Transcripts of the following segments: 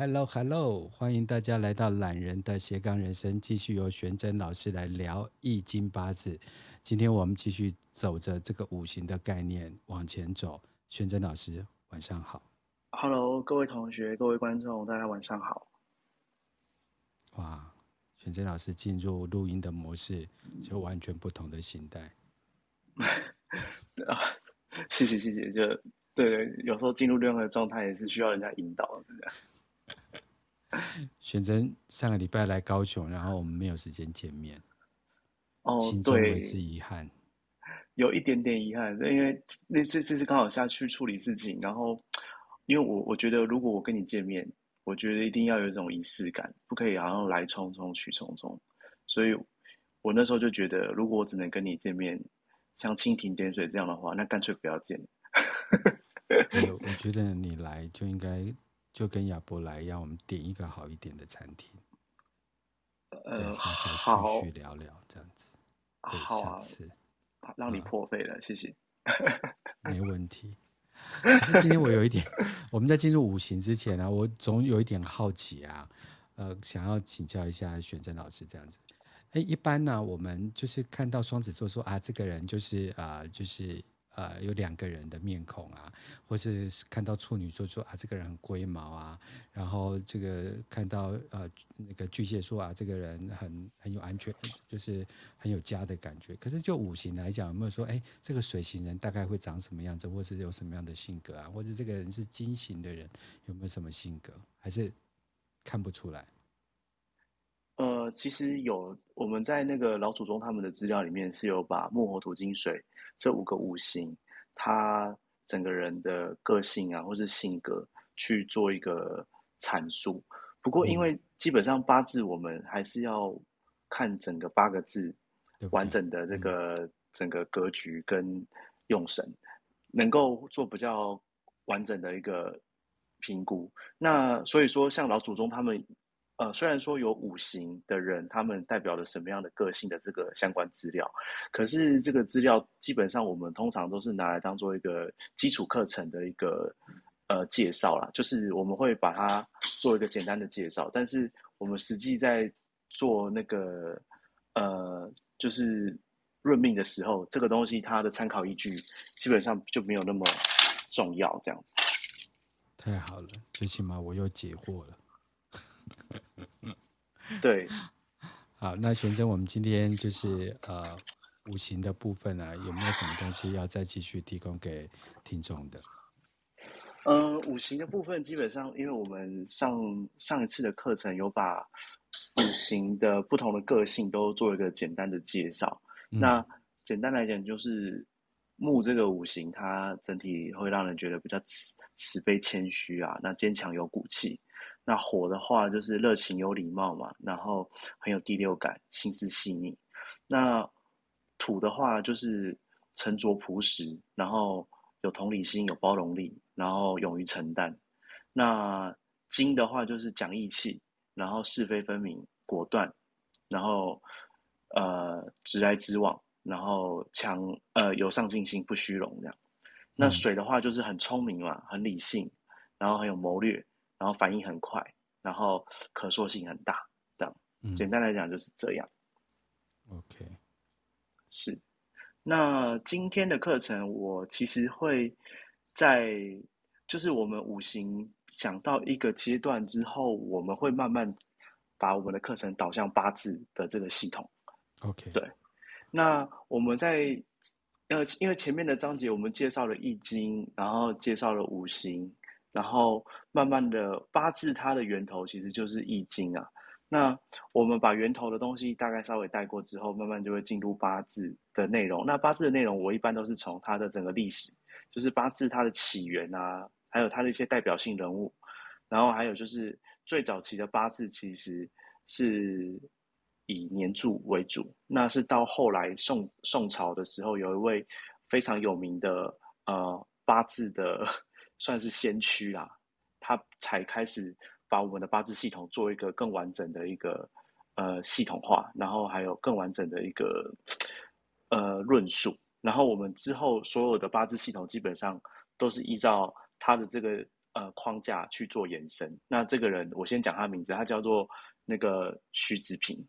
Hello Hello，欢迎大家来到懒人的斜杠人生，继续由玄真老师来聊易经八字。今天我们继续走着这个五行的概念往前走。玄真老师，晚上好。Hello，各位同学、各位观众，大家晚上好。哇，玄真老师进入录音的模式，就完全不同的心态。啊，谢谢谢谢，就对对，有时候进入这样的状态也是需要人家引导的，这样。玄真上个礼拜来高雄，然后我们没有时间见面，哦，心中为之遗憾，有一点点遗憾，因为那次这次刚好下去处理事情，然后因为我我觉得如果我跟你见面，我觉得一定要有一种仪式感，不可以好像来匆匆去匆匆，所以我那时候就觉得，如果我只能跟你见面，像蜻蜓点水这样的话，那干脆不要见。我我觉得你来就应该。就跟亚伯来一样，我们点一个好一点的餐厅，呃，好好继续聊聊这样子。对，下次让你破费了，嗯，谢谢。没问题。可是今天我有一点，我们在进入五行之前呢，啊，我总有一点好奇啊，呃，想要请教一下玄真老师这样子。哎，一般呢，我们就是看到双子座说啊，这个人就是啊，呃，就是。呃，有两个人的面孔啊，或是看到处女座说啊，这个人很龟毛啊，然后这个看到呃那个巨蟹说啊，这个人很很有安全，就是很有家的感觉。可是就五行来讲，有没有说，哎，这个水型人大概会长什么样子，或是有什么样的性格啊？或者这个人是金型的人，有没有什么性格？还是看不出来？呃，其实有，我们在那个老祖宗他们的资料里面是有把木火土金水这五个五行，他整个人的个性啊，或是性格去做一个阐述。不过，因为基本上八字我们还是要看整个八个字完整的这个整个格局跟用神，能够做比较完整的一个评估。那所以说，像老祖宗他们。呃，虽然说有五行的人，他们代表了什么样的个性的这个相关资料，可是这个资料基本上我们通常都是拿来当做一个基础课程的一个呃介绍啦，就是我们会把它做一个简单的介绍，但是我们实际在做那个呃就是论命的时候，这个东西它的参考依据基本上就没有那么重要，这样子。太好了，最起码我又解惑了。对，好，那玄真，我们今天就是呃五行的部分啊，有没有什么东西要再继续提供给听众的？呃，五行的部分基本上，因为我们上上一次的课程有把五行的不同的个性都做一个简单的介绍。嗯、那简单来讲，就是木这个五行，它整体会让人觉得比较慈慈悲谦虚啊，那坚强有骨气。那火的话就是热情有礼貌嘛，然后很有第六感，心思细腻。那土的话就是沉着朴实，然后有同理心，有包容力，然后勇于承担。那金的话就是讲义气，然后是非分明，果断，然后呃直来直往，然后强呃有上进心，不虚荣这样。那水的话就是很聪明嘛，很理性，然后很有谋略。然后反应很快，然后可塑性很大，这样。嗯，简单来讲就是这样。OK，是。那今天的课程，我其实会在，就是我们五行想到一个阶段之后，我们会慢慢把我们的课程导向八字的这个系统。OK，对。那我们在呃，因为前面的章节我们介绍了易经，然后介绍了五行。然后慢慢的八字它的源头其实就是易经啊。那我们把源头的东西大概稍微带过之后，慢慢就会进入八字的内容。那八字的内容我一般都是从它的整个历史，就是八字它的起源啊，还有它的一些代表性人物，然后还有就是最早期的八字其实是以年柱为主。那是到后来宋宋朝的时候，有一位非常有名的呃八字的。算是先驱啦，他才开始把我们的八字系统做一个更完整的一个呃系统化，然后还有更完整的一个呃论述。然后我们之后所有的八字系统基本上都是依照他的这个呃框架去做延伸。那这个人，我先讲他名字，他叫做那个徐子平。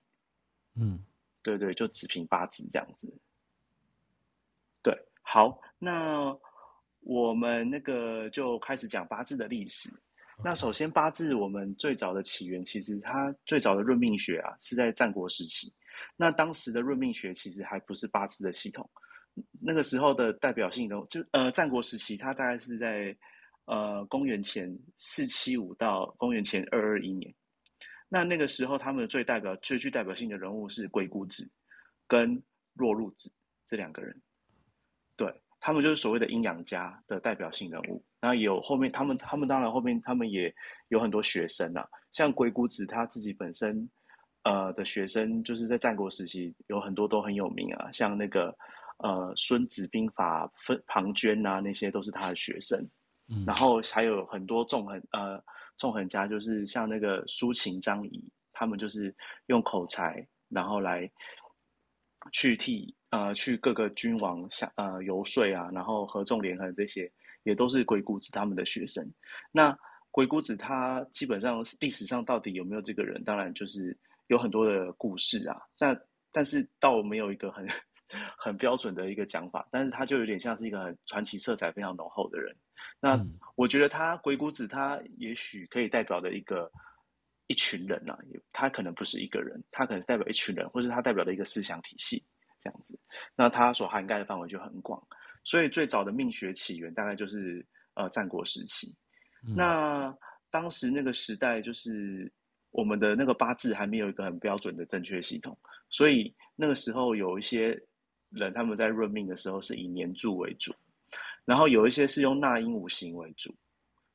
嗯，对对，就子平八字这样子。对，好，那我们那个就开始讲八字的历史。那首先，八字我们最早的起源，其实它最早的论命学啊，是在战国时期。那当时的论命学其实还不是八字的系统。那个时候的代表性的就呃战国时期，它大概是在呃公元前四七五到公元前二二一年。那那个时候，他们最代表最具代表性的人物是鬼谷子跟若陆子这两个人，对，他们就是所谓的阴阳家的代表性人物。那有后面他们他们当然后面他们也有很多学生啊，像鬼谷子他自己本身呃的学生，就是在战国时期有很多都很有名啊，像那个。呃，孙子兵法分庞涓啊，那些都是他的学生。嗯，然后还有很多纵横呃纵横家，就是像那个苏秦、张仪，他们就是用口才，然后来去替呃去各个君王下呃游说啊，然后合纵连横这些，也都是鬼谷子他们的学生。那鬼谷子他基本上历史上到底有没有这个人？当然就是有很多的故事啊。但但是倒没有一个很。很标准的一个讲法，但是他就有点像是一个很传奇色彩非常浓厚的人。那我觉得他鬼谷子，他也许可以代表的一个一群人啊，他可能不是一个人，他可能代表一群人，或是他代表的一个思想体系这样子。那它所涵盖的范围就很广，所以最早的命学起源大概就是呃战国时期。嗯。那当时那个时代就是我们的那个八字还没有一个很标准的正确系统，所以那个时候有一些。人他们在论命的时候是以年柱为主，然后有一些是用纳音五行为主，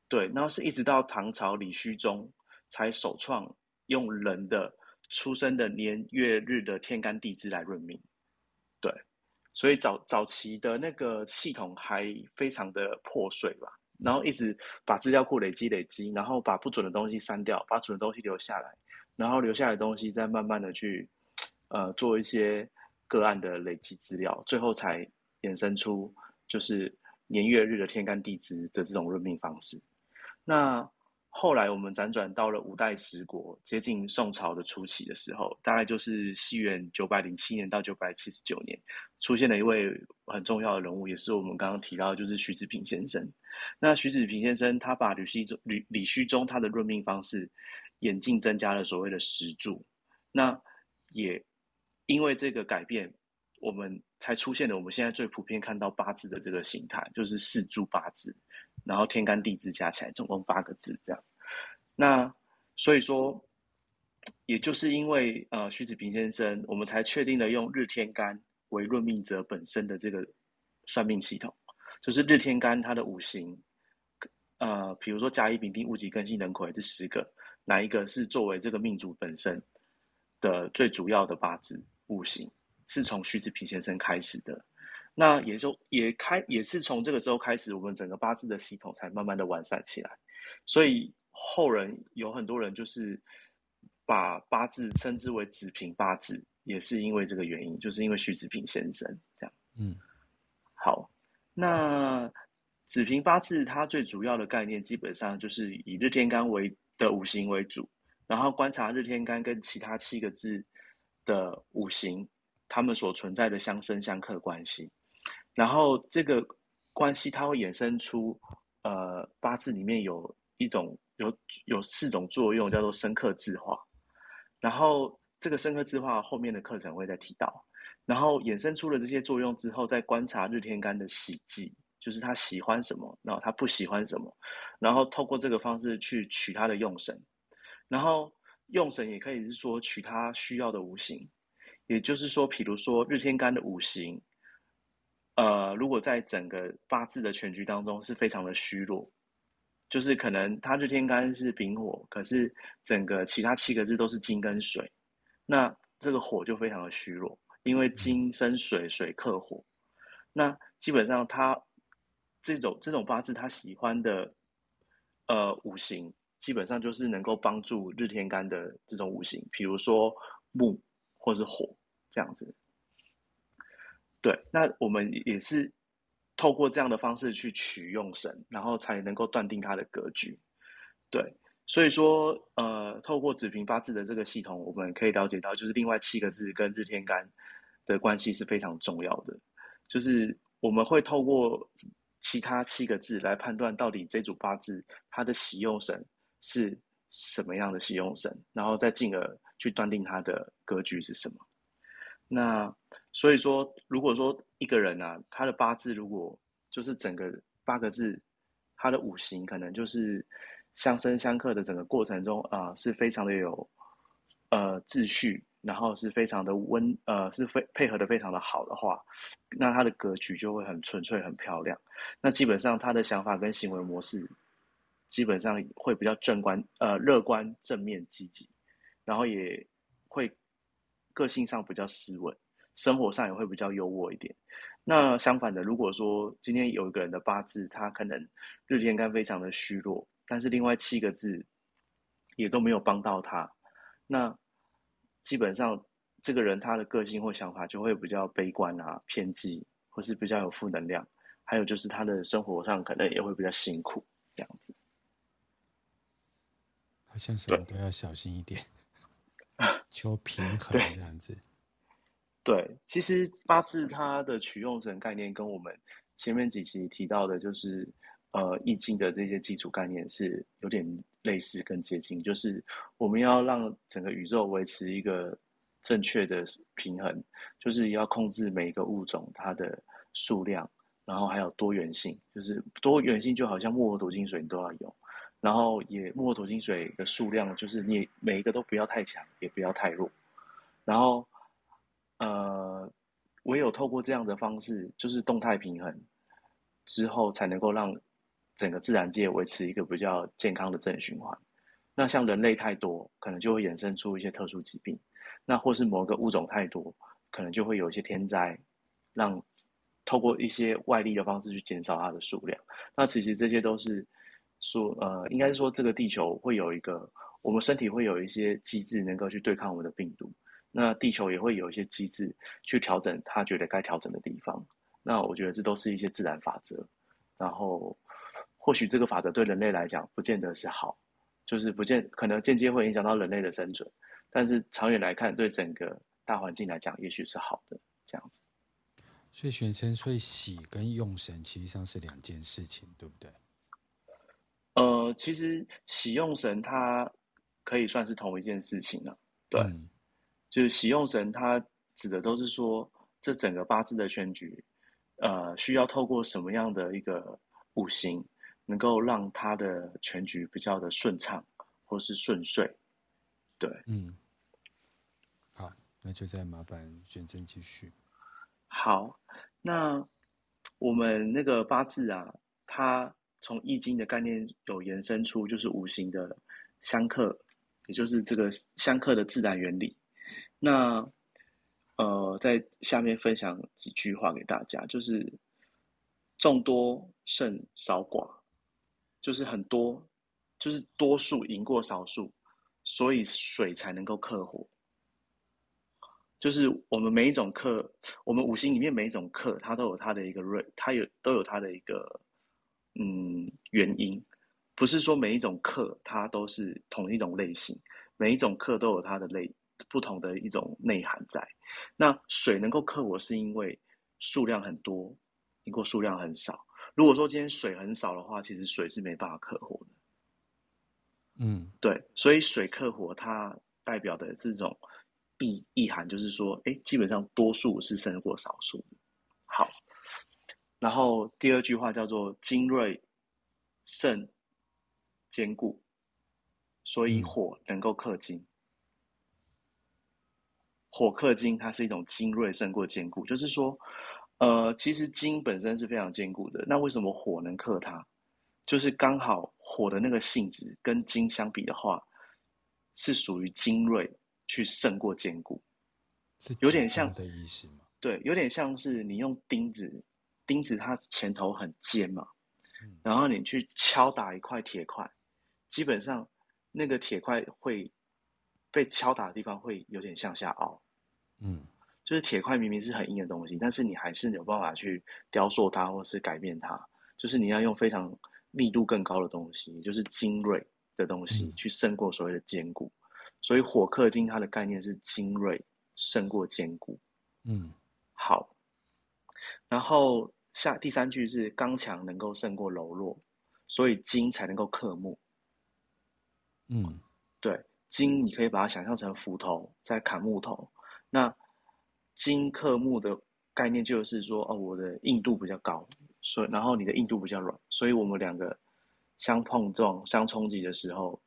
对，然后是一直到唐朝李虚中才首创用人的出生的年月日的天干地支来论命，对，所以早早期的那个系统还非常的破碎吧，然后一直把资料库累积累积，然后把不准的东西删掉，把准的东西留下来，然后留下来的东西再慢慢的去呃做一些。个案的累积资料，最后才衍生出就是年月日的天干地支的这种论命方式。那后来我们辗转到了五代十国，接近宋朝的初期的时候，大概就是西元九百零七年到九百七十九年，出现了一位很重要的人物，也是我们刚刚提到的，就是徐子平先生。那徐子平先生他把李须中吕李须中他的任命方式演进增加了所谓的时柱，那也。因为这个改变，我们才出现了我们现在最普遍看到八字的这个形态，就是四柱八字，然后天干地支加起来总共八个字这样。那所以说，也就是因为呃徐子平先生，我们才确定了用日天干为论命者本身的这个算命系统，就是日天干它的五行，呃，比如说甲乙丙丁戊己庚辛壬癸这十个，哪一个是作为这个命主本身的最主要的八字？五行是从徐子平先生开始的，那也就也开也是从这个时候开始，我们整个八字的系统才慢慢的完善起来。所以后人有很多人就是把八字称之为子平八字，也是因为这个原因，就是因为徐子平先生这样。嗯，好，那子平八字它最主要的概念基本上就是以日天干为的五行为主，然后观察日天干跟其他七个字。的五行，他们所存在的相生相克关系，然后这个关系它会衍生出，呃，八字里面有一种有有四种作用，叫做生克制化，然后这个生克制化后面的课程会再提到，然后衍生出了这些作用之后，再观察日天干的喜忌，就是他喜欢什么，然后他不喜欢什么，然后透过这个方式去取他的用神，然后。用神也可以是说取他需要的五行，也就是说，比如说日天干的五行，呃，如果在整个八字的全局当中是非常的虚弱，就是可能他日天干是丙火，可是整个其他七个字都是金跟水，那这个火就非常的虚弱，因为金生水，水克火，那基本上他这种这种八字他喜欢的呃五行。基本上就是能够帮助日天干的这种五行，比如说木或是火这样子。对，那我们也是透过这样的方式去取用神，然后才能够断定它的格局。对，所以说，呃，透过子平八字的这个系统，我们可以了解到，就是另外七个字跟日天干的关系是非常重要的。就是我们会透过其他七个字来判断到底这组八字它的喜用神是什么样的喜用神，然后再进而去断定他的格局是什么。那所以说，如果说一个人啊，他的八字如果就是整个八个字，他的五行可能就是相生相克的整个过程中啊、是非常的有呃秩序，然后是非常的温呃，是非配合的非常的好的话，那他的格局就会很纯粹、很漂亮。那基本上他的想法跟行为模式，基本上会比较正观呃乐观、正面、积极，然后也会。个性上比较斯文，生活上也会比较优渥一点。那相反的，如果说今天有一个人的八字，他可能日天干非常的虚弱，但是另外七个字也都没有帮到他，那基本上这个人他的个性或想法就会比较悲观啊、偏激，或是比较有负能量。还有就是他的生活上可能也会比较辛苦，这样子。好像什么都要小心一点。求平衡这样子对，其实八字它的取用神概念跟我们前面几期提到的，就是呃易经的这些基础概念是有点类似跟接近，就是我们要让整个宇宙维持一个正确的平衡，就是要控制每一个物种它的数量，然后还有多元性，就是多元性就好像木火土金水你都要有。然后也木火土金水的数量，就是你每一个都不要太强，也不要太弱。然后，呃，唯有透过这样的方式，就是动态平衡之后，才能够让整个自然界维持一个比较健康的正循环。那像人类太多，可能就会衍生出一些特殊疾病；那或是某个物种太多，可能就会有一些天灾，让透过一些外力的方式去减少它的数量。那其实这些都是。说呃，应该是说这个地球会有一个，我们身体会有一些机制能够去对抗我们的病毒，那地球也会有一些机制去调整它觉得该调整的地方。那我觉得这都是一些自然法则，然后或许这个法则对人类来讲不见得是好，就是不见可能间接会影响到人类的生存，但是长远来看，对整个大环境来讲，也许是好的这样子。所以玄生，所以喜跟用神其实上是两件事情，对不对？呃，其实喜用神它可以算是同一件事情了，对，嗯、就是喜用神它指的都是说这整个八字的全局，呃，需要透过什么样的一个五行，能够让它的全局比较的顺畅或是顺遂，对，嗯，好，那就再麻烦玄真继续。好，那我们那个八字啊，它。从易经的概念有延伸出，就是五行的相克，也就是这个相克的自然原理。那呃，在下面分享几句话给大家，就是众多胜少寡，就是很多，就是多数赢过少数，所以水才能够克火。就是我们每一种克，我们五行里面每一种克，它都有它的一个锐，它有都有它的一个。嗯，原因不是说每一种克它都是同一种类型，每一种克都有它的类不同的一种内涵在。那水能够克火，是因为数量很多，赢过数量很少。如果说今天水很少的话，其实水是没办法克火的。嗯，对，所以水克火，它代表的这种意意涵，就是说，哎，基本上多数是胜过少数的。好。然后第二句话叫做“精锐胜坚固”，所以火能够克金。嗯、火克金，它是一种精锐胜过坚固，就是说，呃，其实金本身是非常坚固的，那为什么火能克它？就是刚好火的那个性质跟金相比的话，是属于精锐去胜过坚固，是有点像的意思吗？对，有点像是你用钉子。钉子它前头很尖嘛，然后你去敲打一块铁块，基本上那个铁块会被敲打的地方会有点向下凹，嗯，就是铁块明明是很硬的东西，但是你还是有办法去雕塑它，或是改变它。就是你要用非常密度更高的东西，就是精锐的东西，去胜过所谓的坚固。嗯、所以火克金它的概念是精锐胜过坚固。嗯，好。然后下第三句是刚强能够胜过柔弱，所以金才能够克木。嗯，对，金你可以把它想象成斧头在砍木头，那金克木的概念就是说，哦，我的硬度比较高，所以然后你的硬度比较软，所以我们两个相碰撞、相冲击的时候，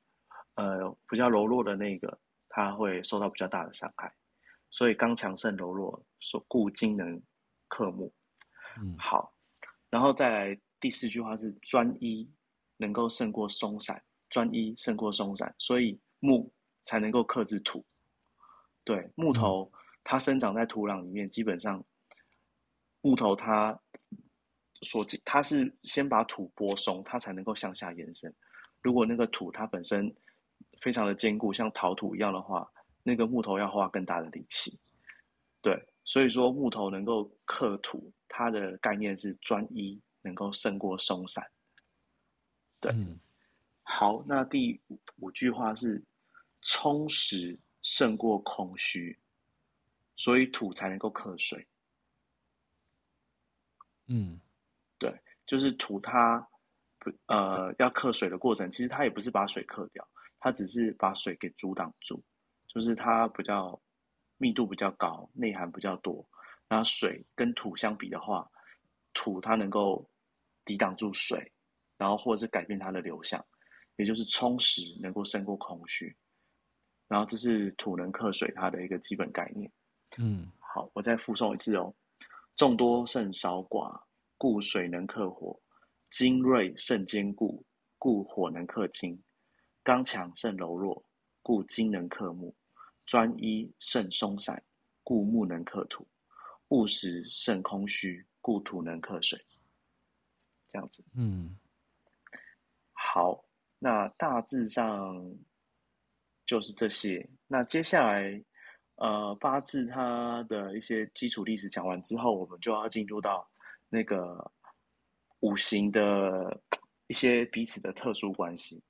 呃，比较柔弱的那个他会受到比较大的伤害，所以刚强胜柔弱，所故金能克木。嗯，好，然后再来第四句话是专一能够胜过松散。专一胜过松散，所以木才能够克制土。对，木头它生长在土壤里面，基本上木头它所它是先把土拨松，它才能够向下延伸。如果那个土它本身非常的坚固，像陶土一样的话，那个木头要花更大的力气。对，所以说木头能够克土，它的概念是专一能够胜过松散。对。嗯好，那第五五句话是充实胜过空虚，所以土才能够克水。嗯，对，就是土它不呃要克水的过程，其实它也不是把水克掉，它只是把水给阻挡住，就是它比较密度比较高，内涵比较多。那水跟土相比的话，土它能够抵挡住水，然后或者是改变它的流向。也就是充实能够胜过空虚，然后这是土能克水它的一个基本概念。嗯，好，我再附送一次哦：众多胜少寡，故水能克火；精锐胜坚固，故火能克金；刚强胜柔弱，故金能克木；专一胜松散，故木能克土；务实胜空虚，故土能克水。这样子，嗯，好。那大致上就是这些。那接下来，呃，八字它的一些基础历史讲完之后，我们就要进入到那个五行的 一些彼此的特殊关系。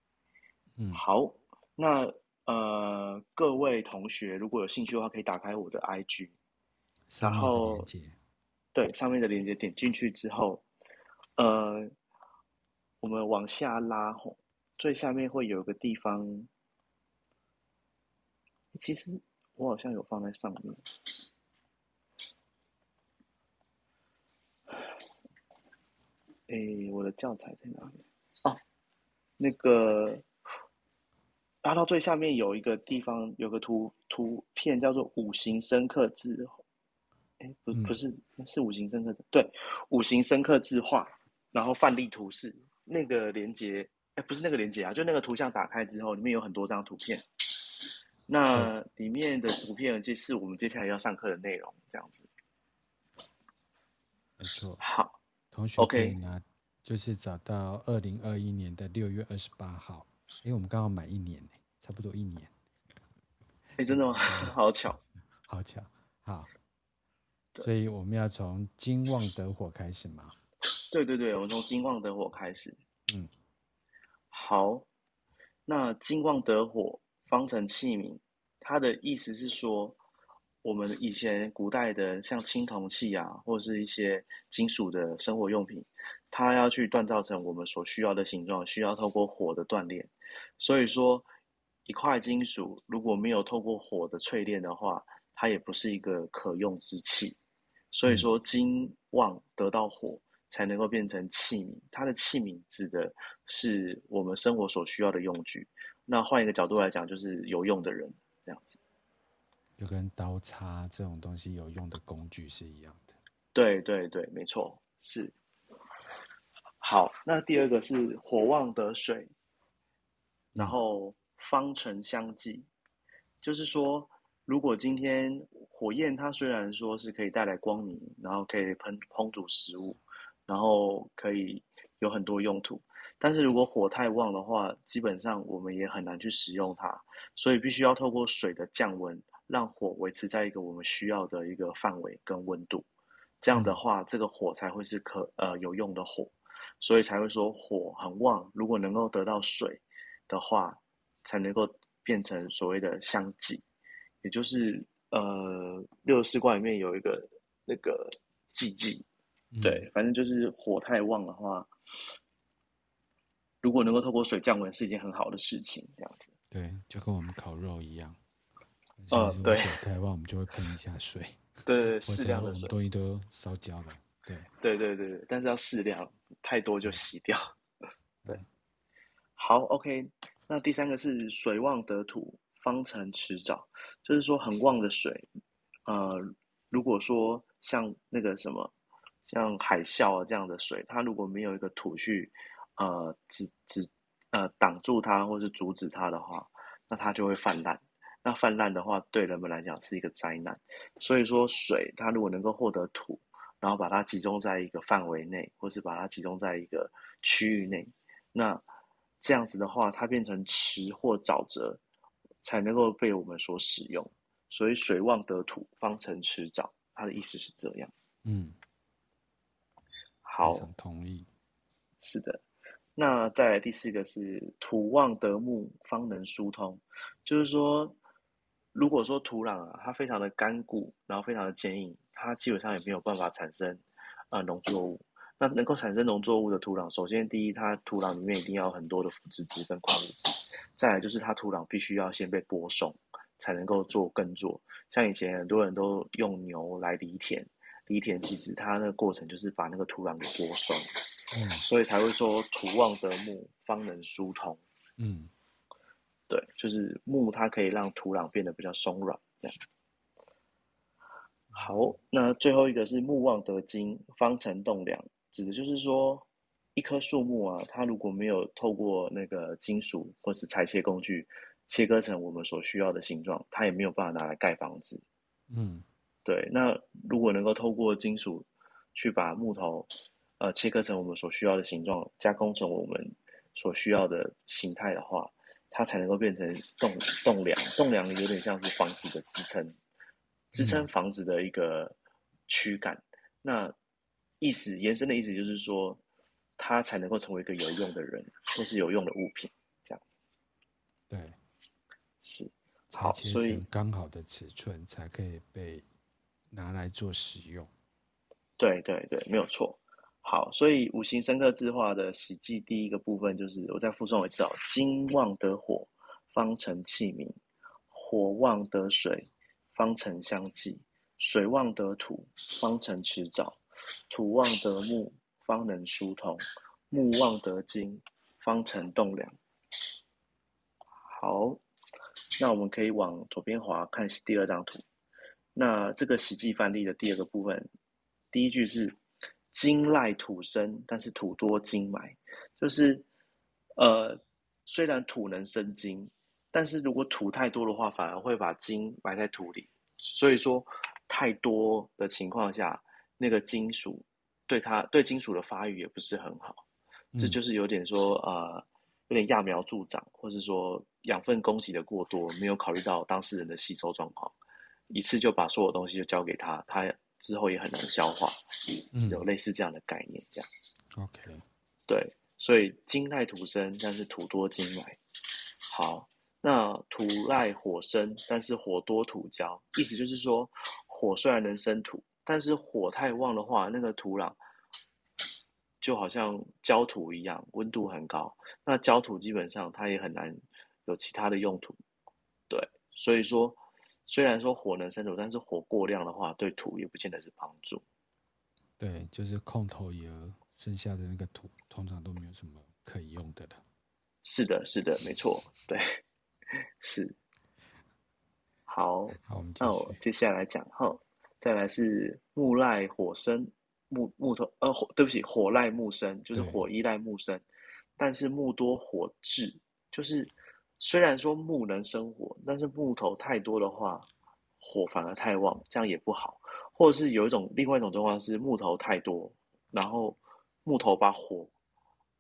嗯，好，那呃，各位同学如果有兴趣的话，可以打开我的 IG，然后对上面的链接点进去之后，呃，我们往下拉吼。最下面会有个地方，其实我好像有放在上面。哎，我的教材在哪里？哦，那个拉到最下面有一个地方，有个图图片叫做“五行生克字”。哎，不，不是，是五行生克字。对，五行生克字画，然后范例图示那个连接。哎不是那个连接啊，就那个图像打开之后，里面有很多张图片。那里面的图片就是我们接下来要上课的内容，这样子。没错。好，同学可以拿，就是找到二零二一年的六月二十八号，因为我们刚好满一年，差不多一年。哎，真的吗？好巧，好巧。好，所以我们要从金旺得火开始吗？对对对，我们从金旺得火开始。嗯。好，那金旺得火，方成器皿。它的意思是说，我们以前古代的像青铜器啊，或者是一些金属的生活用品，它要去锻造成我们所需要的形状，需要透过火的锻炼。所以说，一块金属如果没有透过火的淬炼的话，它也不是一个可用之器。所以说，金旺得到火。才能够变成器皿，它的器皿指的是我们生活所需要的用具。那换一个角度来讲，就是有用的人这样子，就跟刀叉这种东西有用的工具是一样的。对对对，没错，是。好，那第二个是火旺得水，然后方程相济，就是说，如果今天火焰它虽然说是可以带来光明，然后可以烹烹煮食物。然后可以有很多用途，但是如果火太旺的话，基本上我们也很难去使用它，所以必须要透过水的降温让火维持在一个我们需要的一个范围跟温度，这样的话，这个火才会是可呃有用的火，所以才会说火很旺。如果能够得到水的话，才能够变成所谓的香剂，也就是呃六十四卦里面有一个那个忌忌，对，反正就是火太旺的话，如果能够透过水降温，是一件很好的事情，这样子。对，就跟我们烤肉一样。哦，对，太旺我们就会喷一下水，对，适量的水，东西都烧焦了，对，对对对对，但是要适量，太多就洗掉。对，好，OK，那第三个是水旺得土，方成池沼，就是说很旺的水，呃，如果说像那个什么，像海啸啊这样的水，它如果没有一个土去，呃，止止呃挡住它或是阻止它的话，那它就会泛滥。那泛滥的话，对人们来讲是一个灾难。所以说，水它如果能够获得土，然后把它集中在一个范围内，或是把它集中在一个区域内，那这样子的话，它变成池或沼泽，才能够被我们所使用。所以，水旺得土，方成池沼。它的意思是这样。嗯，好，同意。是的。那再来第四个是土旺得木，方能疏通，就是说。如果说土壤啊，它非常的干固，然后非常的坚硬，它基本上也没有办法产生啊、呃、农作物。那能够产生农作物的土壤，首先第一，它土壤里面一定要有很多的腐殖质跟矿物质；再来就是它土壤必须要先被播送，才能够做耕作。像以前很多人都用牛来犁田，犁田其实它那个过程就是把那个土壤给播送，嗯，所以才会说土旺得木，方能疏通，嗯。对，就是木，它可以让土壤变得比较松软，这样。好，那最后一个是木旺得金，方成栋梁，指的就是说，一棵树木啊，它如果没有透过那个金属或是裁切工具切割成我们所需要的形状，它也没有办法拿来盖房子。嗯，对。那如果能够透过金属去把木头呃切割成我们所需要的形状，加工成我们所需要的形态的话，它才能够变成栋栋梁，栋梁有点像是房子的支撑，支撑房子的一个躯干。嗯、那意思延伸的意思就是说，他才能够成为一个有用的人，或是有用的物品，这样子。对，是。好，所以刚好的尺寸才可以被拿来做使用。对对对，没有错。好，所以五行深刻字画的喜忌第一个部分就是，我再附送一次哦：金旺得火，方成器皿；火旺得水，方成相济；水旺得土，方成池沼；土旺得木，方能疏通；木旺得金，方成栋梁。好，那我们可以往左边滑，看第二张图。那这个喜忌范例的第二个部分，第一句是。金赖土生，但是土多金埋，就是，呃，虽然土能生金，但是如果土太多的话，反而会把金埋在土里。所以说，太多的情况下，那个金属对它对金属的发育也不是很好。嗯、这就是有点说，呃，有点揠苗助长，或是说养分供给的过多，没有考虑到当事人的吸收状况，一次就把所有东西就交给他，他。之后也很难消化，有类似这样的概念，这样。嗯、OK，对，所以金赖土生，但是土多金来。好，那土赖火生，但是火多土焦，意思就是说，火虽然能生土，但是火太旺的话，那个土壤就好像焦土一样，温度很高。那焦土基本上它也很难有其他的用途。对，所以说。虽然说火能生土，但是火过量的话，对土也不见得是帮助。对，就是空投油剩下的那个土，通常都没有什么可以用的了。是的，是的，没错，对，是。好，好，我们那我接下来讲哈，再来是木赖火生，木木头呃火，对不起，火赖木生，就是火依赖木生，但是木多火滞，就是。虽然说木能生火，但是木头太多的话，火反而太旺，这样也不好。或者是有一种另外一种状况是木头太多，然后木头把火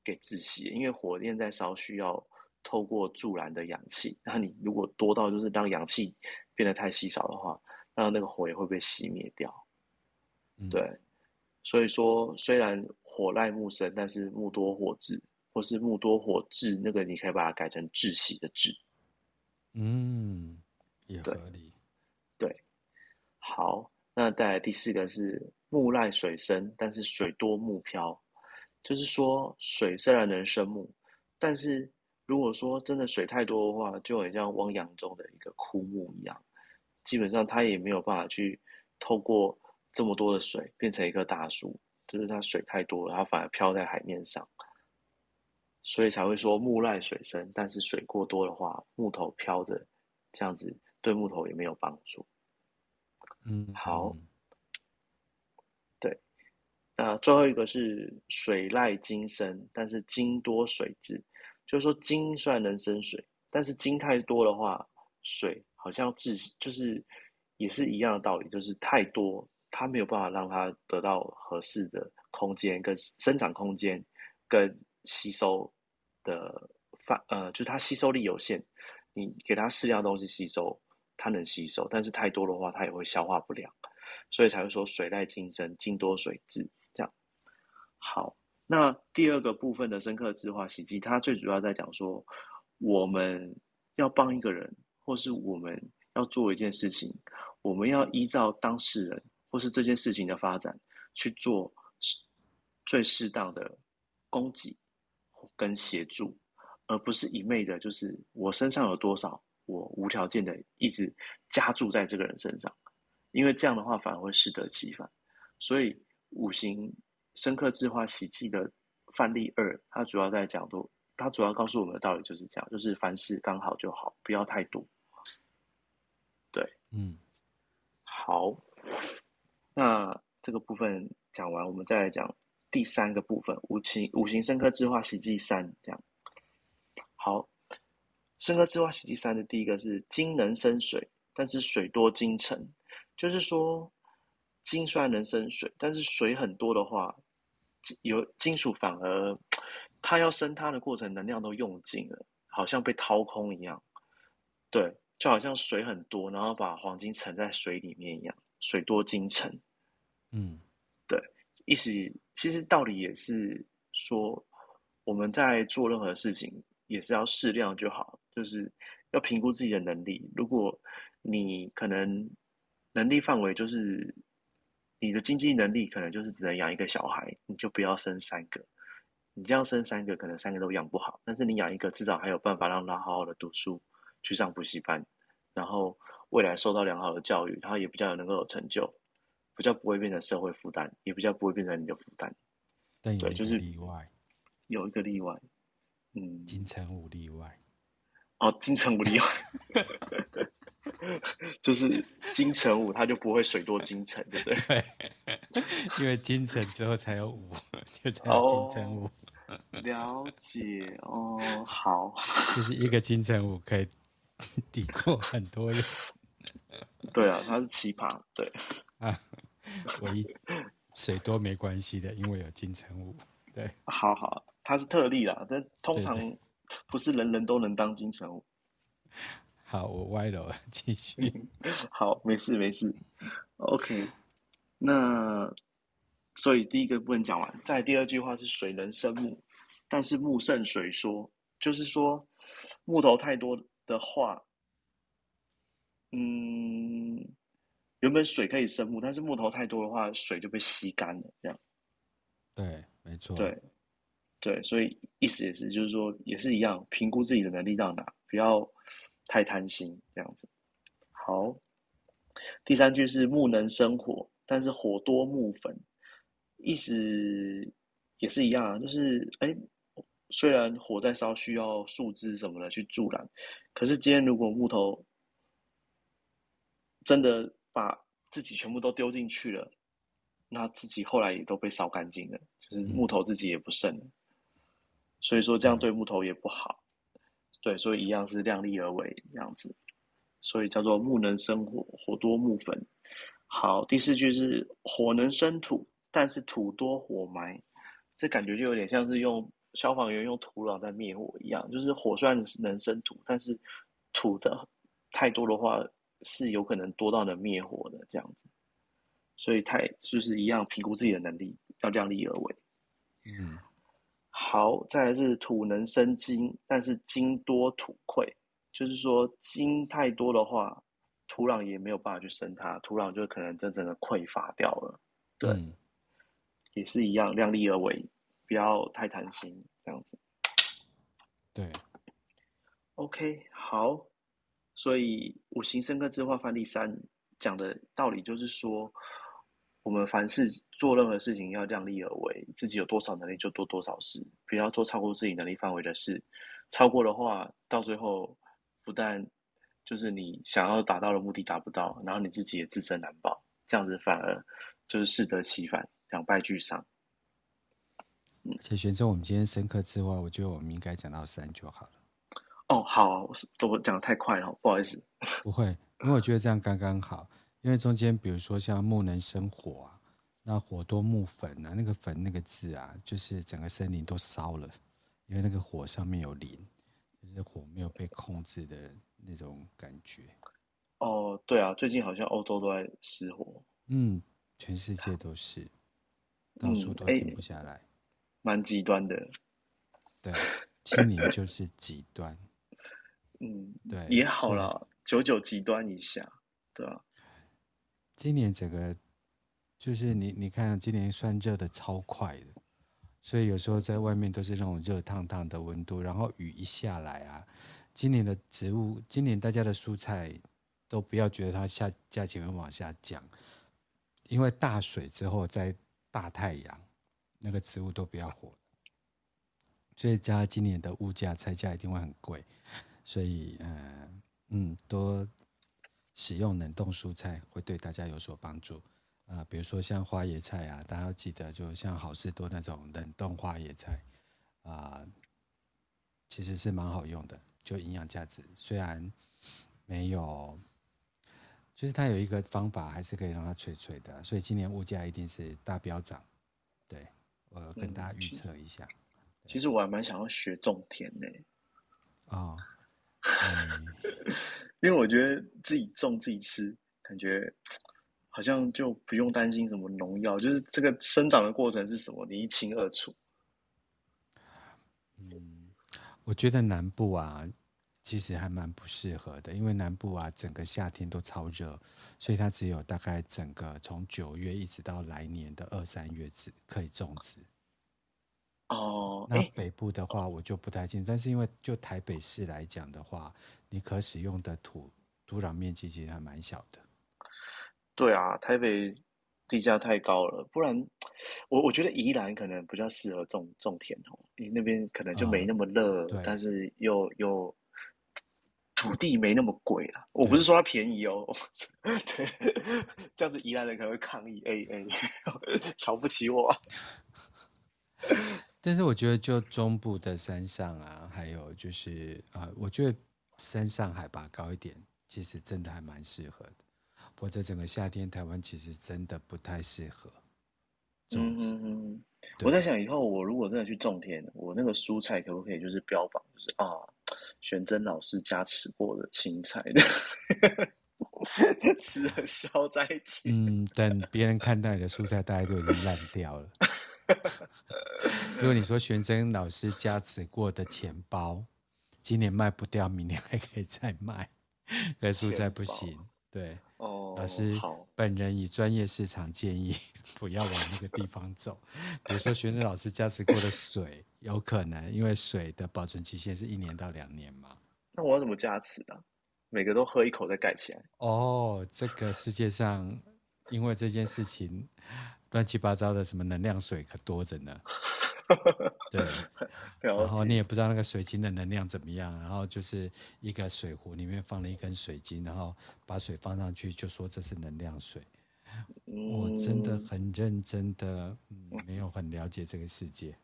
给窒息，因为火焰在烧，需要透过助燃的氧气。那你如果多到就是让氧气变得太稀少的话，那那个火也会被熄灭掉。嗯、对，所以说虽然火赖木生，但是木多火炙，或是木多火炙，那个你可以把它改成窒息的窒。嗯，也合理。对，对，好，那再来第四个是木赖水生，但是水多木漂，就是说水虽然能生木，但是如果说真的水太多的话，就很像汪洋中的一个枯木一样。基本上它也没有办法去透过这么多的水变成一棵大树，就是它水太多了，它反而漂在海面上，所以才会说木赖水深。但是水过多的话，木头飘着，这样子对木头也没有帮助。嗯，好，对，那最后一个是水赖金生，但是金多水质，就是说金虽然能生水，但是金太多的话，水。好像自就是也是一样的道理，就是太多，它没有办法让它得到合适的空间跟生长空间跟吸收的范呃，就是它吸收力有限，你给它适量东西吸收，它能吸收，但是太多的话，它也会消化不良，所以才会说水赖金生，金多水质这样。好，那第二个部分的深刻之化洗剂，它最主要在讲说，我们要帮一个人。或是我们要做一件事情，我们要依照当事人或是这件事情的发展去做最适当的供给跟协助，而不是一昧的，就是我身上有多少，我无条件的一直加注在这个人身上，因为这样的话反而会适得其反。所以五行生克制化喜气的范例二，它主要在讲多，它主要告诉我们的道理就是这样，就是凡事刚好就好，不要太多。嗯，好，那这个部分讲完，我们再来讲第三个部分，五行五行生克制化喜忌三，这样。好，生克制化喜忌三的第一个是金能生水，但是水多金沉，就是说金虽然能生水，但是水很多的话，有金属反而它要生它的过程能量都用尽了，好像被掏空一样，对。就好像水很多，然后把黄金沉在水里面一样，水多金沉。嗯，对，意思其实道理也是说，我们在做任何事情也是要适量就好，就是要评估自己的能力。如果你可能能力范围就是你的经济能力可能就是只能养一个小孩，你就不要生三个。你这样生三个，可能三个都养不好，但是你养一个，至少还有办法让他好好的读书。去上补习班，然后未来受到良好的教育，他也比较能够有成就，比较不会变成社会负担，也比较不会变成你的负担。但有一个例外，有一个例外，嗯，金城武例外。哦，金城武例外，就是金城武他就不会水多金城，对不对？对，因为金城之后才有武，就才有金城武。哦，了解哦，好，就是一个金城武可以。抵过很多人，对啊，他是奇葩，对啊，我一水多没关系的，因为有金城武，对，好好，他是特例啦，但通常不是人人都能当金城武。好，我歪了，继续。好，没事没事，OK。那所以第一个部分讲完，再第二句话是水能生木，但是木胜水缩，就是说木头太多。的话，嗯，原本水可以生木，但是木头太多的话，水就被吸干了，这样。对，没错。对，对，所以意思也是，就是说，也是一样，评估自己的能力到哪，不要太贪心，这样子。好，第三句是木能生火，但是火多木焚，意思也是一样啊，就是哎。虽然火在烧，需要树枝什么的去助燃，可是今天如果木头真的把自己全部都丢进去了，那自己后来也都被烧干净了，就是木头自己也不剩了。所以说这样对木头也不好。对，所以一样是量力而为这样子。所以叫做木能生火，火多木焚。好，第四句是火能生土，但是土多火埋。这感觉就有点像是用消防员用土壤在灭火一样，就是火虽然能生土，但是土的太多的话是有可能多到能灭火的这样子。所以太就是一样，评估自己的能力要量力而为。嗯，好，再来是土能生金，但是金多土匮，就是说金太多的话，土壤也没有办法去生它，土壤就可能真正的匮乏掉了。对，嗯、也是一样，量力而为，不要太贪心，这样子。对，OK，好，所以五行生克之化范例三讲的道理就是说。我们凡事做任何事情要量力而为，自己有多少能力就做多少事，不要做超过自己能力范围的事。超过的话，到最后不但就是你想要达到的目的达不到，然后你自己也自身难保，这样子反而就是适得其反，两败俱伤。嗯，所以玄真，我们今天深刻之外，我觉得我们应该讲到三就好了。哦，好，我我讲的太快了，不好意思。不会，因为我觉得这样刚刚好。因为中间，比如说像木能生火啊，那火多木焚啊，那个焚那个字啊，就是整个森林都烧了，因为那个火上面有灵，就是火没有被控制的那种感觉。哦，对啊，最近好像欧洲都在失火。嗯，全世界都是，到处都停不下来。嗯，蛮极端的。对，今年就是极端。嗯，对，也好了，九九极端一下，对啊。今年整个就是你你看，今年算热的超快的，所以有时候在外面都是那种热烫烫的温度，然后雨一下来啊，今年的植物，今年大家的蔬菜都不要觉得它下价钱会往下降，因为大水之后在大太阳，那个植物都不要活，所以加今年的物价菜价一定会很贵，所以嗯嗯多。使用冷冻蔬菜会对大家有所帮助，啊、比如说像花椰菜啊，大家要记得，就像好事多那种冷冻花椰菜，啊、其实是蛮好用的，就营养价值虽然没有，就是它有一个方法还是可以让它脆脆的，所以今年物价一定是大飙涨，对，我跟大家预测一下。嗯、其实我还蛮想要学种田的，啊、哦。嗯 因为我觉得自己种自己吃，感觉好像就不用担心什么农药，就是这个生长的过程是什么，你一清二楚。嗯，我觉得南部啊，其实还蛮不适合的，因为南部啊，整个夏天都超热，所以它只有大概整个从九月一直到来年的二三月只可以种植。哦，那北部的话我就不太清楚，欸、但是因为就台北市来讲的话，你可使用的土土壤面积其实还蛮小的。对啊，台北地价太高了，不然我我觉得宜兰可能比较适合种种田哦，你那边可能就没那么热，哦、但是又又土地没那么贵啊。我不是说它便宜哦，对，这样子宜兰人可能会抗议，哎哎，瞧不起我。但是我觉得，就中部的山上啊，还有就是啊、呃，我觉得山上海拔高一点，其实真的还蛮适合的。或者整个夏天，台湾其实真的不太适合种植。嗯嗯嗯。我在想，以后我如果真的去种田，我那个蔬菜可不可以就是标榜，就是啊，玄真老师加持过的青菜的，吃了消灾气。嗯，等别人看到你的蔬菜，大概都已经烂掉了。如果你说玄真老师加持过的钱包，今年卖不掉，明年还可以再卖，可蔬菜不行。对，哦，老师本人以专业市场建议，不要往那个地方走。比如说玄真老师加持过的水，有可能因为水的保存期限是一年到两年嘛。那我要怎么加持啊？每个都喝一口再盖起来？哦，这个世界上因为这件事情。乱七八糟的什么能量水可多着呢，对，然后你也不知道那个水晶的能量怎么样，然后就是一个水壶里面放了一根水晶，然后把水放上去就说这是能量水，我真的很认真的，嗯，没有很了解这个世界。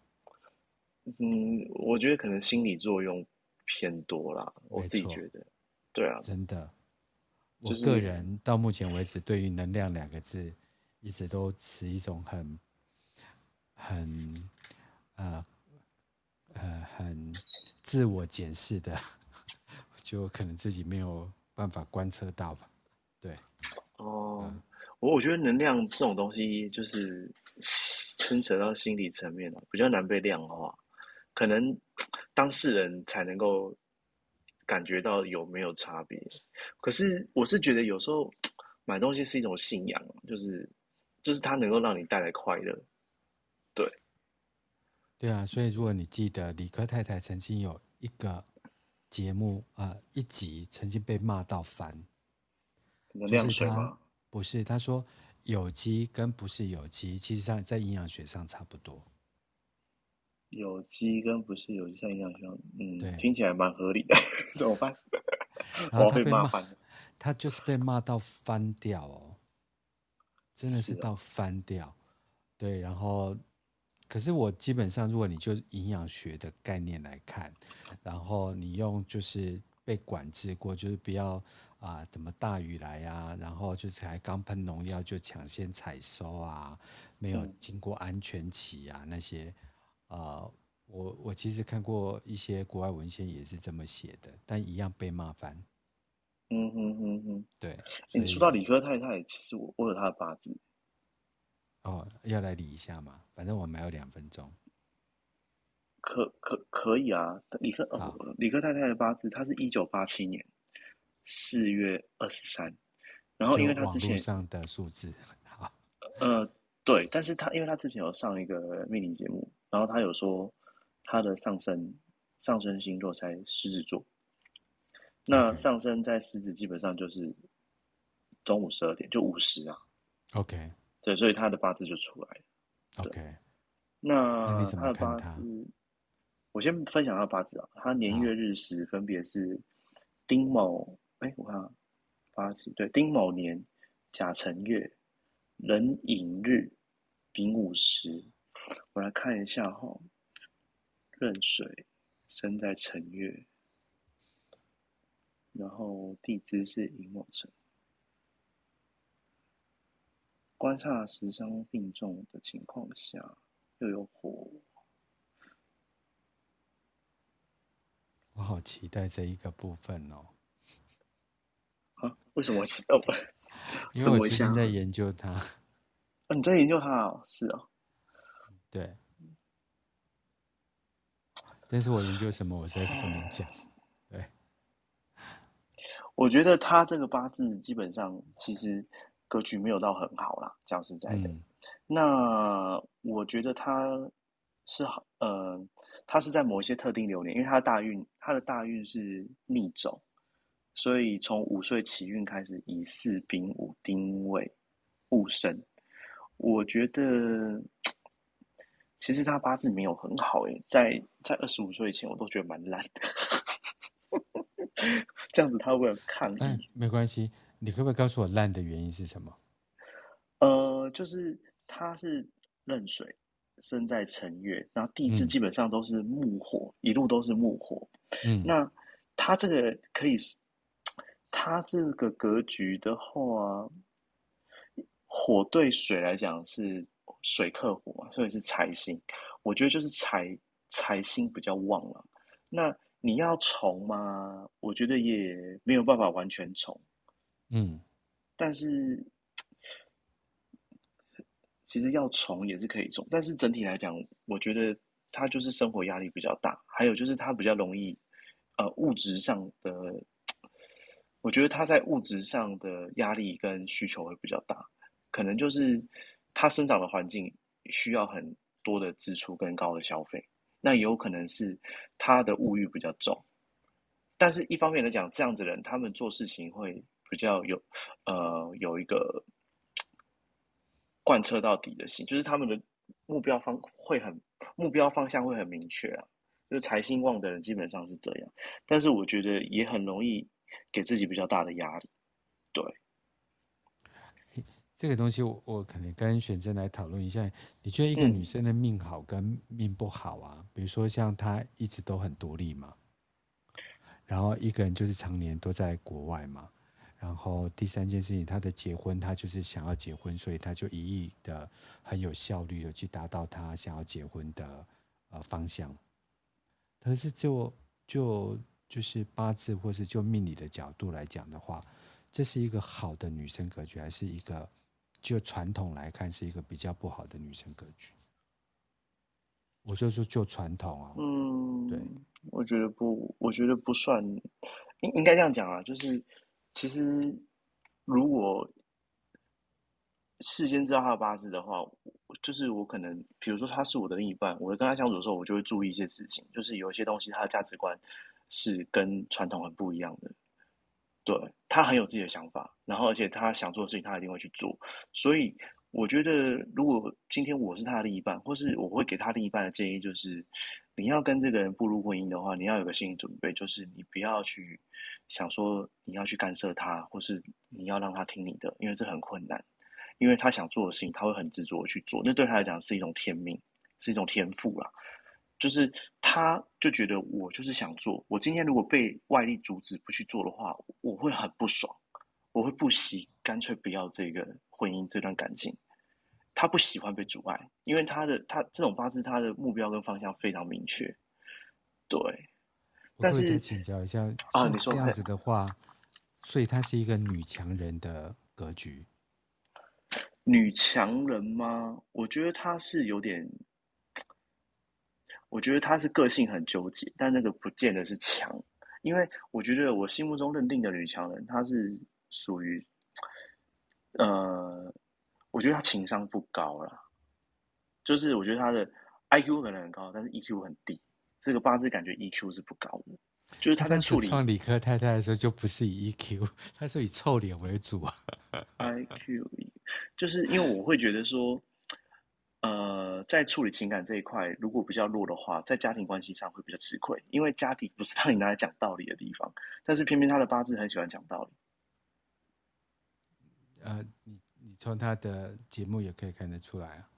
嗯，我觉得可能心理作用偏多啦，我自己觉得，对啊，真的，我个人到目前为止对于能量两个字。一直都持一种很、很、呃，很自我检视的，就可能自己没有办法观测到吧。对，哦，我、嗯、我觉得能量这种东西就是牵扯到心理层面了，比较难被量化，可能当事人才能够感觉到有没有差别。可是我是觉得有时候买东西是一种信仰，就是就是它能够让你带来快乐。对，啊，所以如果你记得理科太太曾经有一个节目啊、呃，一集曾经被骂到翻，能量水吗？就是、不是，他说有机跟不是有机，其实上在营养学上差不多。有机跟不是有机在营养学上，嗯，对，听起来蛮合理的，怎么办？然后他被骂翻，他就是被骂到翻掉哦，真的是到翻掉，哦、对，然后。可是我基本上，如果你就营养学的概念来看，然后你用就是被管制过，就是不要啊、呃，怎么大雨来啊，然后就是才刚喷农药就抢先采收啊，没有经过安全期啊那些，啊、呃，我我其实看过一些国外文献也是这么写的，但一样被骂翻。嗯哼哼哼，对。你说到理科太太，其实我我有她的八字。哦，要来理一下嘛？反正我们还有两分钟，可可可以啊。李克哦，理科太太的八字，她是一九八七年四月二十三，然后因为他之前上的数字好，呃，对，但是他因为他之前有上一个命理节目，然后他有说他的上升上升星座在狮子座，那上升在狮子基本上就是中午十二点就午时啊，OK。对，所以他的八字就出来了。OK，那他的八字，我先分享他的八字啊。他年月日时分别是丁卯，哎，我看八字对，丁卯年甲辰月壬寅日丙午时。我来看一下哈，壬水生在辰月，然后地支是寅卯辰。观察食伤病重的情况下，又有火，我好期待这一个部分哦。啊？为什么期待？因为我最近在研究它。啊，你在研究它哦？是哦。对。但是我研究什么，我实在是不能讲。对。我觉得他这个八字基本上其实。格局没有到很好啦，讲实在的。嗯、那我觉得他是好，呃，他是在某一些特定流年，因为他的大运，他的大运是逆走，所以从五岁起运开始，以四、丙午、丁未、戊申。我觉得其实他八字没有很好诶，在在二十五岁以前，我都觉得蛮烂的。这样子他会不会抗议？哎，没关系。你可不可以告诉我烂的原因是什么？呃，就是它是壬水生在辰月，然后地支基本上都是木火，嗯、一路都是木火。嗯，那它这个可以，它这个格局的话，火对水来讲是水克火嘛，所以是财星。我觉得就是财财星比较旺了。那你要重吗？我觉得也没有办法完全重。嗯，但是 其实要从也是可以从，但是整体来讲，我觉得他就是生活压力比较大，还有就是他比较容易，呃，物质上的，我觉得他在物质上的压力跟需求会比较大，可能就是他生长的环境需要很多的支出跟高的消费，那也有可能是他的物欲比较重，但是一方面来讲，这样子的人他们做事情会。比较有，呃，有一个贯彻到底的心，就是他们的目标方会很目标方向会很明确啊。就是财星旺的人基本上是这样，但是我觉得也很容易给自己比较大的压力。对，这个东西我我可能跟选择来讨论一下。你觉得一个女生的命好跟命不好啊？嗯、比如说像她一直都很独立嘛，然后一个人就是常年都在国外嘛。然后第三件事情，他的结婚，他就是想要结婚，所以他就一意的很有效率的去达到他想要结婚的呃方向。可是就就就是八字或是就命理的角度来讲的话，这是一个好的女生格局，还是一个就传统来看是一个比较不好的女生格局？我就说就传统啊，嗯，对，我觉得不，我觉得不算，应应该这样讲啊，就是其实如果事先知道他的八字的话，就是我可能，比如说他是我的另一半，我跟他相处的时候，我就会注意一些事情，就是有一些东西他的价值观是跟传统很不一样的，对，他很有自己的想法，然后而且他想做的事情他一定会去做，所以。我觉得，如果今天我是他的另一半，或是我会给他另一半的建议，就是你要跟这个人步入婚姻的话，你要有个心理准备，就是你不要去想说你要去干涉他，或是你要让他听你的，因为这很困难。因为他想做的事情，他会很执着去做，那对他来讲是一种天命，是一种天赋啦。就是他就觉得我就是想做，我今天如果被外力阻止不去做的话，我会很不爽，我会不惜干脆不要这个婚姻这段感情。他不喜欢被阻碍，因为他的他这种八字，他的目标跟方向非常明确。对，但是再请教一下，啊，你说这样子的话，所以他是一个女强人的格局。女强人吗？我觉得她是有点，我觉得她是个性很纠结，但那个不见得是强，因为我觉得我心目中认定的女强人，她是属于，呃。我觉得他情商不高啦，就是我觉得他的 IQ 可能很高，但是 EQ 很低。这个八字感觉 EQ 是不高的，就是他在处理创理科太太的时候就不是以 EQ，他是以臭脸为主啊。IQ 就是因为我会觉得说，呃，在处理情感这一块，如果比较弱的话，在家庭关系上会比较吃亏，因为家庭不是让你拿来讲道理的地方，但是偏偏他的八字很喜欢讲道理。呃，你。你从他的节目也可以看得出来啊，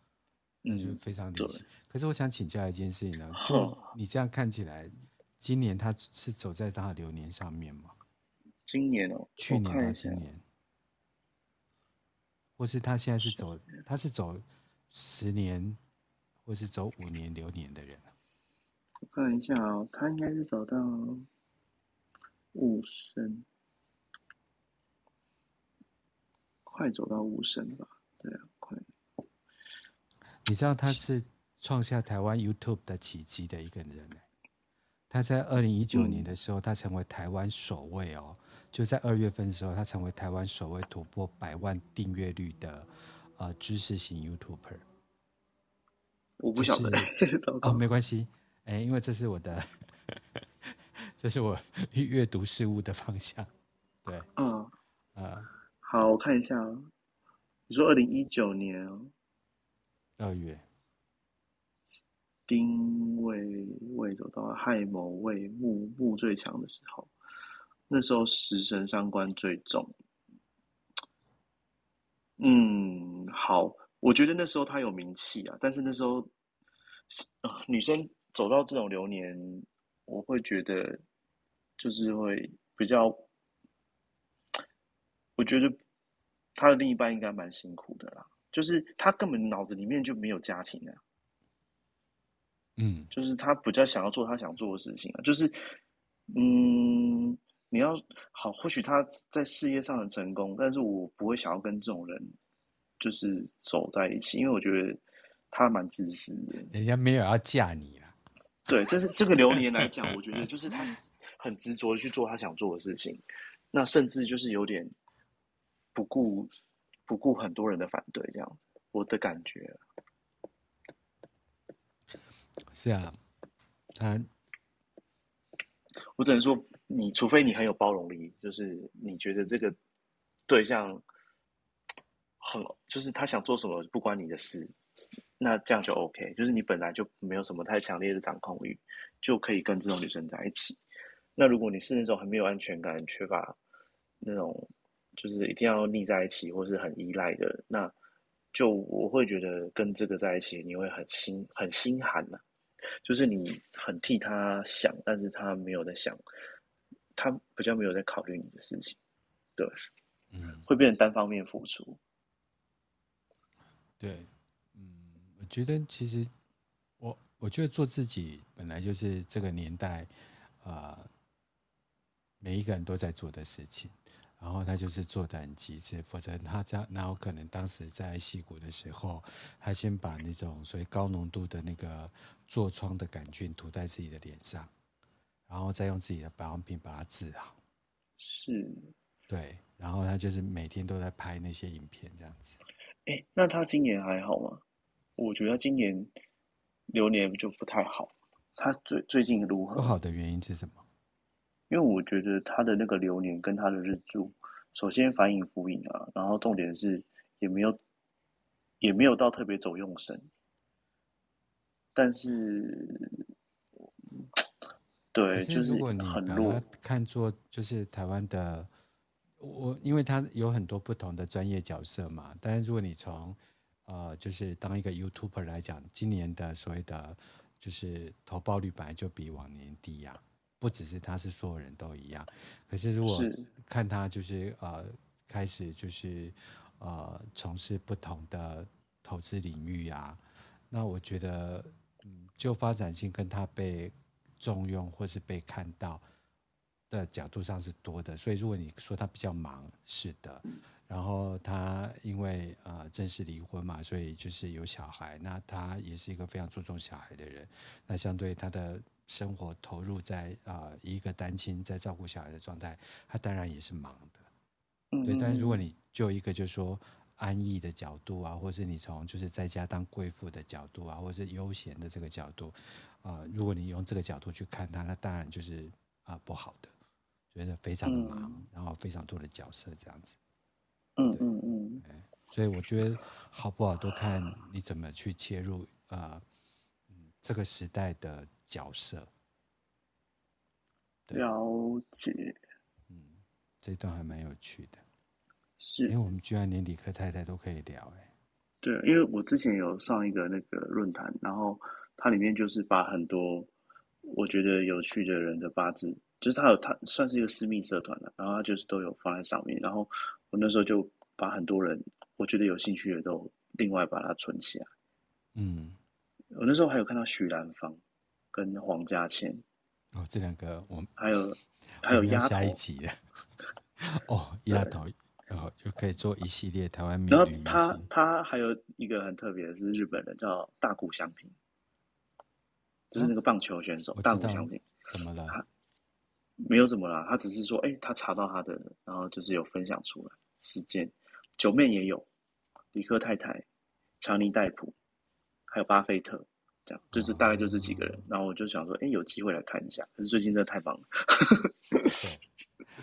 那就非常理性。嗯、可是我想请教一件事情呢，就你这样看起来，今年他是走在他的流年上面吗？今年哦，去年到今年，或是他现在是走，他是走十年，或是走五年流年的人？我看一下哦，他应该是走到五生。快走到五声吧，对啊，快。你知道他是创下台湾 YouTube 的奇迹的一个人呢。他在二零一九年的时候，他成为台湾首位哦，就在二月份的时候，他成为台湾首位突破百万订阅率的呃知识型 YouTuber。我不晓得、就是、哦，没关系，哎，因为这是我的，这是我阅读事物的方向，对，嗯，啊、呃。好，我看一下啊。你说二零一九年哦，二月，丁未未走到亥卯未木木最强的时候，那时候食神伤官最重。嗯，好，我觉得那时候他有名气啊，但是那时候，呃，女生走到这种流年，我会觉得就是会比较。我觉得他的另一半应该蛮辛苦的啦，就是他根本脑子里面就没有家庭啊，嗯，就是他比较想要做他想做的事情啊，就是，嗯，你要好，或许他在事业上很成功，但是我不会想要跟这种人就是走在一起，因为我觉得他蛮自私的，人家没有要嫁你啊，对，但是这个流年来讲，我觉得就是他很执着的去做他想做的事情，那甚至就是有点。不顾不顾很多人的反对，这样我的感觉是啊，他我只能说，你除非你很有包容力，就是你觉得这个对象很，就是他想做什么不关你的事，那这样就 OK，就是你本来就没有什么太强烈的掌控欲，就可以跟这种女生在一起。那如果你是那种很没有安全感、缺乏那种。就是一定要腻在一起，或是很依赖的，那就我会觉得跟这个在一起，你会很心很心寒呐、啊。就是你很替他想，但是他没有在想，他比较没有在考虑你的事情，对，嗯，会变成单方面付出。对，嗯，我觉得其实我我觉得做自己本来就是这个年代，呃，每一个人都在做的事情。然后他就是做的很极致，否则他这样，哪有可能当时在戏骨的时候，他先把那种所谓高浓度的那个痤疮的杆菌涂在自己的脸上，然后再用自己的保养品把它治好。是，对，然后他就是每天都在拍那些影片这样子。哎，那他今年还好吗？我觉得他今年流年就不太好。他最最近如何？不好的原因是什么？因为我觉得他的那个流年跟他的日柱，首先反影浮影啊，然后重点是也没有也没有到特别走用神，但是对，是如果你把它看作就是台湾的，我因为他有很多不同的专业角色嘛，但是如果你从呃就是当一个 YouTuber 来讲，今年的所谓的就是投报率本来就比往年低呀、啊。不只是他，是所有人都一样。可是如果看他就是呃开始就是呃从事不同的投资领域啊，那我觉得嗯就发展性跟他被重用或是被看到的角度上是多的。所以如果你说他比较忙，是的。然后他因为呃正式离婚嘛，所以就是有小孩。那他也是一个非常注重小孩的人。那相对他的。生活投入在啊、呃、一个单亲在照顾小孩的状态，他当然也是忙的，嗯、对。但是如果你就一个就是说安逸的角度啊，或是你从就是在家当贵妇的角度啊，或是悠闲的这个角度啊、呃，如果你用这个角度去看他，那当然就是啊、呃、不好的，觉得非常的忙，嗯、然后非常多的角色这样子。嗯嗯嗯。所以我觉得好不好都看你怎么去切入啊、呃，这个时代的。角色，了解，嗯，这段还蛮有趣的，是，因为我们居然连理科太太都可以聊，哎，对，因为我之前有上一个那个论坛，然后它里面就是把很多我觉得有趣的人的八字，就是它有它算是一个私密社团了，然后它就是都有放在上面，然后我那时候就把很多人我觉得有兴趣的都另外把它存起来，嗯，我那时候还有看到许兰芳。跟黄家千哦，这两个我们还有 还有丫头下一集的 哦，丫头然后就可以做一系列台湾。然后他他还有一个很特别的是日本人叫大谷翔平，就是那个棒球选手、哦、大谷翔平。怎么了？他没有怎么啦，他只是说，哎，他查到他的，然后就是有分享出来事件。九妹也有，李克太太、强尼戴普，还有巴菲特。这样就是大概就这几个人，哦、然后我就想说，哎，有机会来看一下。可是最近真的太棒了。对，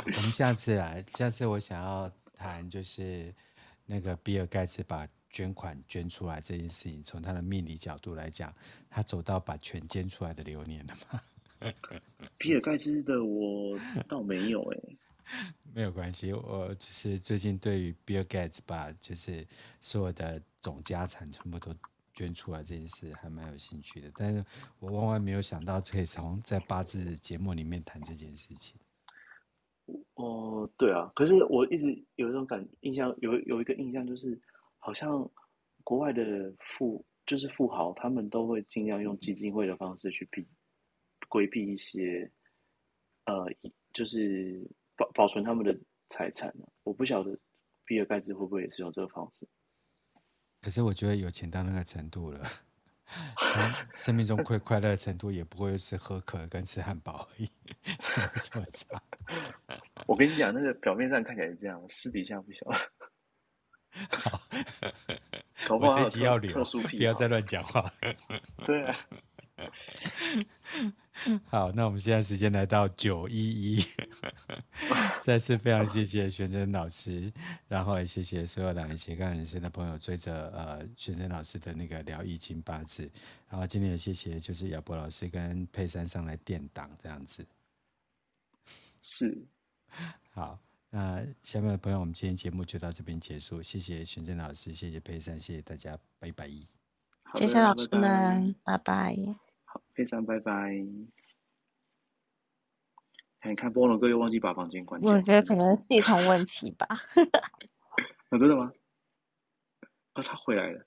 我们下次来，下次我想要谈就是那个比尔盖茨把捐款捐出来这件事情，从他的命理角度来讲，他走到把钱捐出来的流年了吗？比尔盖茨的我倒没有哎、欸，没有关系，我只是最近对于比尔盖茨把就是所有的总家产全部都。捐出来这件事还蛮有兴趣的，但是我万万没有想到可以从在八字节目里面谈这件事情。哦，对啊，可是我一直有一种感印象，有有一个印象就是，好像国外的富就是富豪，他们都会尽量用基金会的方式去避规避一些，呃，就是保保存他们的财产。我不晓得比尔盖茨会不会也是用这个方式。可是我觉得有钱到那个程度了，生命中快快乐的程度也不会是喝可跟吃汉堡而已，这么差。我跟你讲，那个表面上看起来是这样，私底下不晓得。我这集要留，不要再乱讲话。对啊。好，那我们现在时间来到九一一 再次非常谢谢玄真老师，然后也谢谢所有来斜杠人生的朋友追着呃玄真老师的那个聊易经八字，然后今天也谢谢就是亚博老师跟佩珊上来垫档这样子，是，好，那下面的朋友，我们今天节目就到这边结束，谢谢玄真老师，谢谢佩珊，谢谢大家，拜拜，谢谢老师们，拜拜。非常拜拜。你看菠萝哥又忘记把房间关掉。我觉得可能系统问题吧。哦、真的吗？啊，他回来了。